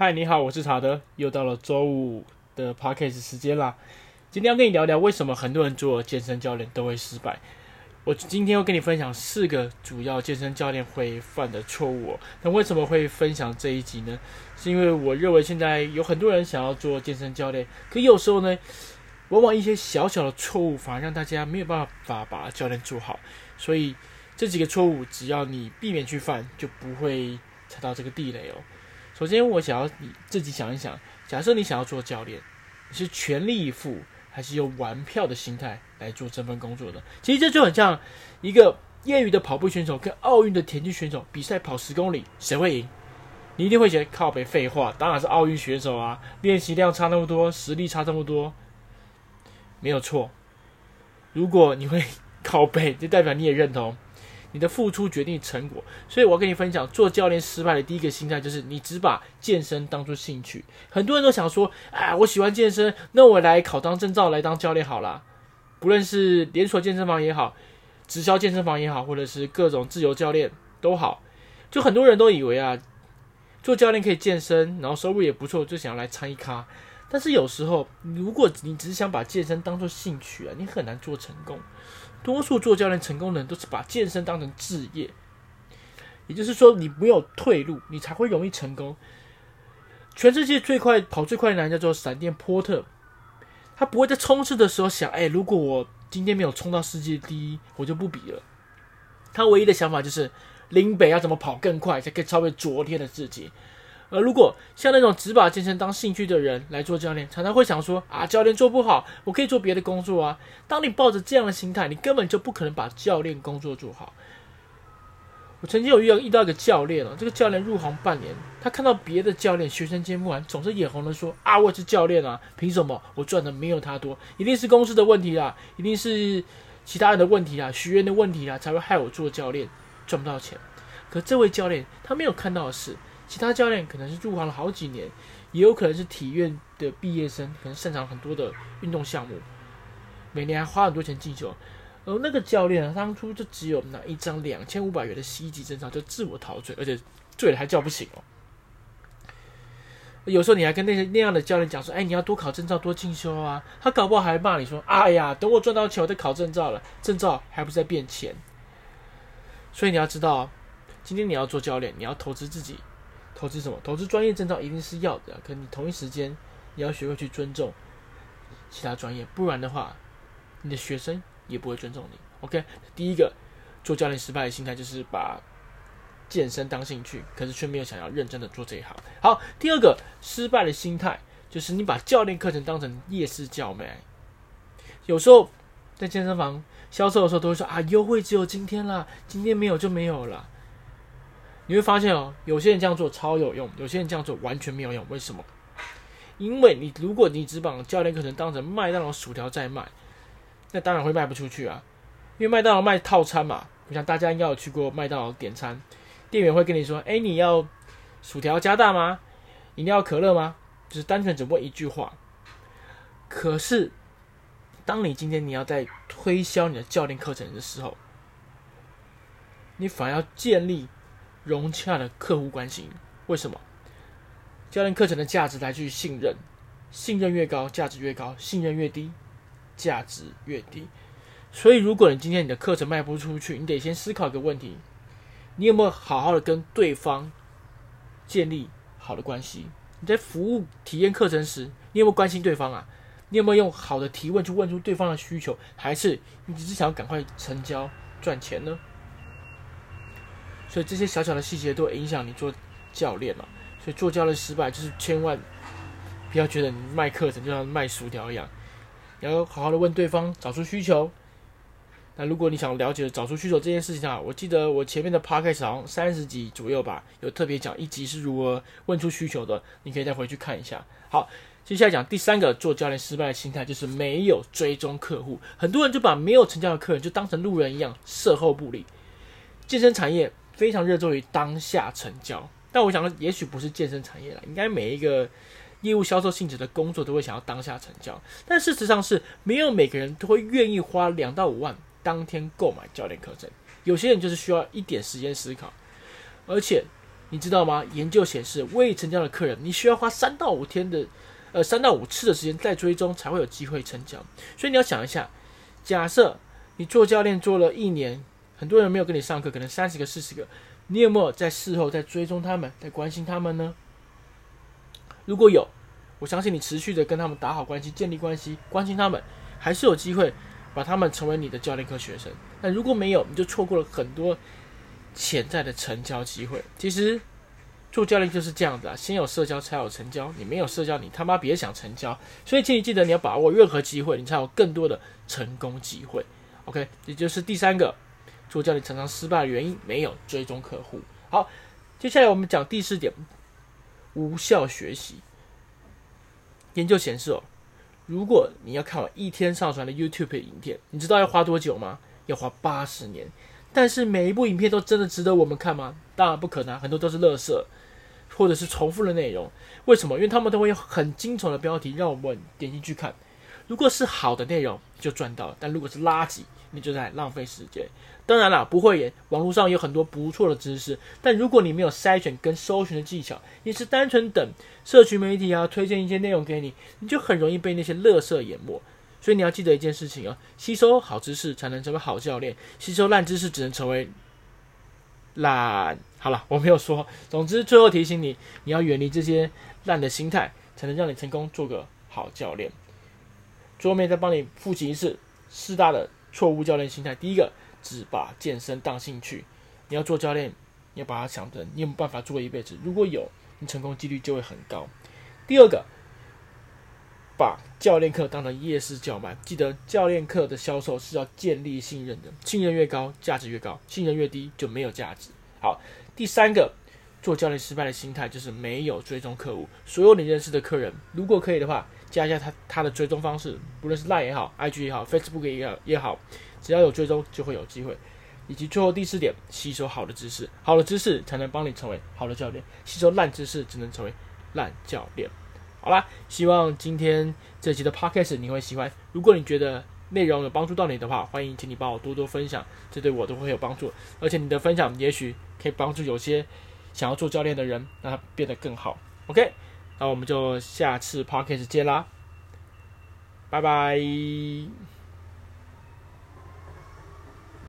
嗨，你好，我是查德，又到了周五的 podcast 时间啦。今天要跟你聊聊，为什么很多人做健身教练都会失败。我今天要跟你分享四个主要健身教练会犯的错误。那为什么会分享这一集呢？是因为我认为现在有很多人想要做健身教练，可有时候呢，往往一些小小的错误反而让大家没有办法把教练做好。所以这几个错误，只要你避免去犯，就不会踩到这个地雷哦。首先，我想要你自己想一想，假设你想要做教练，你是全力以赴，还是用玩票的心态来做这份工作的？其实这就很像一个业余的跑步选手跟奥运的田径选手比赛跑十公里，谁会赢？你一定会觉得靠北废话，当然是奥运选手啊，练习量差那么多，实力差这么多，没有错。如果你会 靠背，就代表你也认同。你的付出决定成果，所以我要跟你分享，做教练失败的第一个心态就是你只把健身当作兴趣。很多人都想说，哎，我喜欢健身，那我来考当证照来当教练好了。不论是连锁健身房也好，直销健身房也好，或者是各种自由教练都好，就很多人都以为啊，做教练可以健身，然后收入也不错，就想要来参一咖。但是有时候，如果你只是想把健身当作兴趣啊，你很难做成功。多数做教练成功的人都是把健身当成职业，也就是说，你没有退路，你才会容易成功。全世界最快跑最快的男人叫做闪电波特，他不会在冲刺的时候想：哎，如果我今天没有冲到世界第一，我就不比了。他唯一的想法就是，林北要怎么跑更快，才可以超越昨天的自己。而如果像那种只把健身当兴趣的人来做教练，常常会想说啊，教练做不好，我可以做别的工作啊。当你抱着这样的心态，你根本就不可能把教练工作做好。我曾经有遇到遇到一个教练哦，这个教练入行半年，他看到别的教练学生节目完，总是眼红的说啊，我是教练啊，凭什么我赚的没有他多？一定是公司的问题啦，一定是其他人的问题啦，学员的问题啦，才会害我做教练赚不到钱。可这位教练他没有看到的是。其他教练可能是入行了好几年，也有可能是体院的毕业生，可能擅长很多的运动项目，每年还花很多钱进修。而那个教练啊，当初就只有拿一张两千五百元的 C 级证照就自我陶醉，而且醉了还叫不醒哦。有时候你还跟那些那样的教练讲说：“哎，你要多考证照，多进修啊。”他搞不好还骂你说：“哎呀，等我赚到钱，我再考证照了，证照还不是在变钱。”所以你要知道，今天你要做教练，你要投资自己。投资什么？投资专业证照一定是要的，可你同一时间你要学会去尊重其他专业，不然的话，你的学生也不会尊重你。OK，第一个做教练失败的心态就是把健身当兴趣，可是却没有想要认真的做这一行。好，第二个失败的心态就是你把教练课程当成夜市叫卖，有时候在健身房销售的时候都会说啊，优惠只有今天啦，今天没有就没有了。你会发现哦，有些人这样做超有用，有些人这样做完全没有用。为什么？因为你如果你只把教练课程当成麦当劳薯条在卖，那当然会卖不出去啊。因为麦当劳卖套餐嘛，我想大家应该有去过麦当劳点餐，店员会跟你说：“哎，你要薯条加大吗？饮料可乐吗？”就是单纯只问一句话。可是，当你今天你要在推销你的教练课程的时候，你反而要建立。融洽的客户关系，为什么？教练课程的价值来自于信任，信任越高，价值越高；信任越低，价值越低。所以，如果你今天你的课程卖不出去，你得先思考一个问题：你有没有好好的跟对方建立好的关系？你在服务体验课程时，你有没有关心对方啊？你有没有用好的提问去问出对方的需求？还是你只是想要赶快成交赚钱呢？所以这些小小的细节都影响你做教练了。所以做教练失败，就是千万不要觉得你卖课程就像卖薯条一样，你要好好的问对方，找出需求。那如果你想了解找出需求这件事情啊，我记得我前面的 podcast 好像三十集左右吧，有特别讲一集是如何问出需求的，你可以再回去看一下。好，接下来讲第三个做教练失败的心态，就是没有追踪客户。很多人就把没有成交的客人就当成路人一样，售后不理。健身产业。非常热衷于当下成交，但我想，也许不是健身产业啦，应该每一个业务销售性质的工作都会想要当下成交。但事实上是没有每个人都会愿意花两到五万当天购买教练课程，有些人就是需要一点时间思考。而且你知道吗？研究显示，未成交的客人，你需要花三到五天的，呃，三到五次的时间再追踪，才会有机会成交。所以你要想一下，假设你做教练做了一年，很多人没有跟你上课，可能三十个、四十个，你有没有在事后再追踪他们，在关心他们呢？如果有，我相信你持续的跟他们打好关系，建立关系，关心他们，还是有机会把他们成为你的教练课学生。但如果没有，你就错过了很多。潜在的成交机会，其实做教练就是这样子啊，先有社交才有成交。你没有社交，你他妈别想成交。所以，请你记得你要把握任何机会，你才有更多的成功机会。OK，也就是第三个做教练常常失败的原因，没有追踪客户。好，接下来我们讲第四点，无效学习。研究显示哦，如果你要看完一天上传的 YouTube 影片，你知道要花多久吗？要花八十年。但是每一部影片都真的值得我们看吗？当然不可能，很多都是垃圾，或者是重复的内容。为什么？因为他们都会有很惊悚的标题，让我们点进去看。如果是好的内容，就赚到了；但如果是垃圾，你就在浪费时间。当然啦，不会演，网络上有很多不错的知识，但如果你没有筛选跟搜寻的技巧，你是单纯等社群媒体啊推荐一些内容给你，你就很容易被那些垃圾淹没。所以你要记得一件事情哦，吸收好知识才能成为好教练，吸收烂知识只能成为烂。好了，我没有说。总之，最后提醒你，你要远离这些烂的心态，才能让你成功做个好教练。最后面再帮你复习一次四大的错误教练心态：第一个，只把健身当兴趣。你要做教练，你要把它想成你有没有办法做一辈子？如果有，你成功几率就会很高。第二个。把教练课当成夜市叫卖，记得教练课的销售是要建立信任的，信任越高，价值越高；信任越低，就没有价值。好，第三个，做教练失败的心态就是没有追踪客户。所有你认识的客人，如果可以的话，加一下他他的追踪方式，不论是 Line 也好，IG 也好，Facebook 也好也好，只要有追踪就会有机会。以及最后第四点，吸收好的知识，好的知识才能帮你成为好的教练，吸收烂知识只能成为烂教练。好啦，希望今天这期的 podcast 你会喜欢。如果你觉得内容有帮助到你的话，欢迎请你帮我多多分享，这对我都会有帮助。而且你的分享也许可以帮助有些想要做教练的人，让他变得更好。OK，那我们就下次 podcast 见啦，拜拜。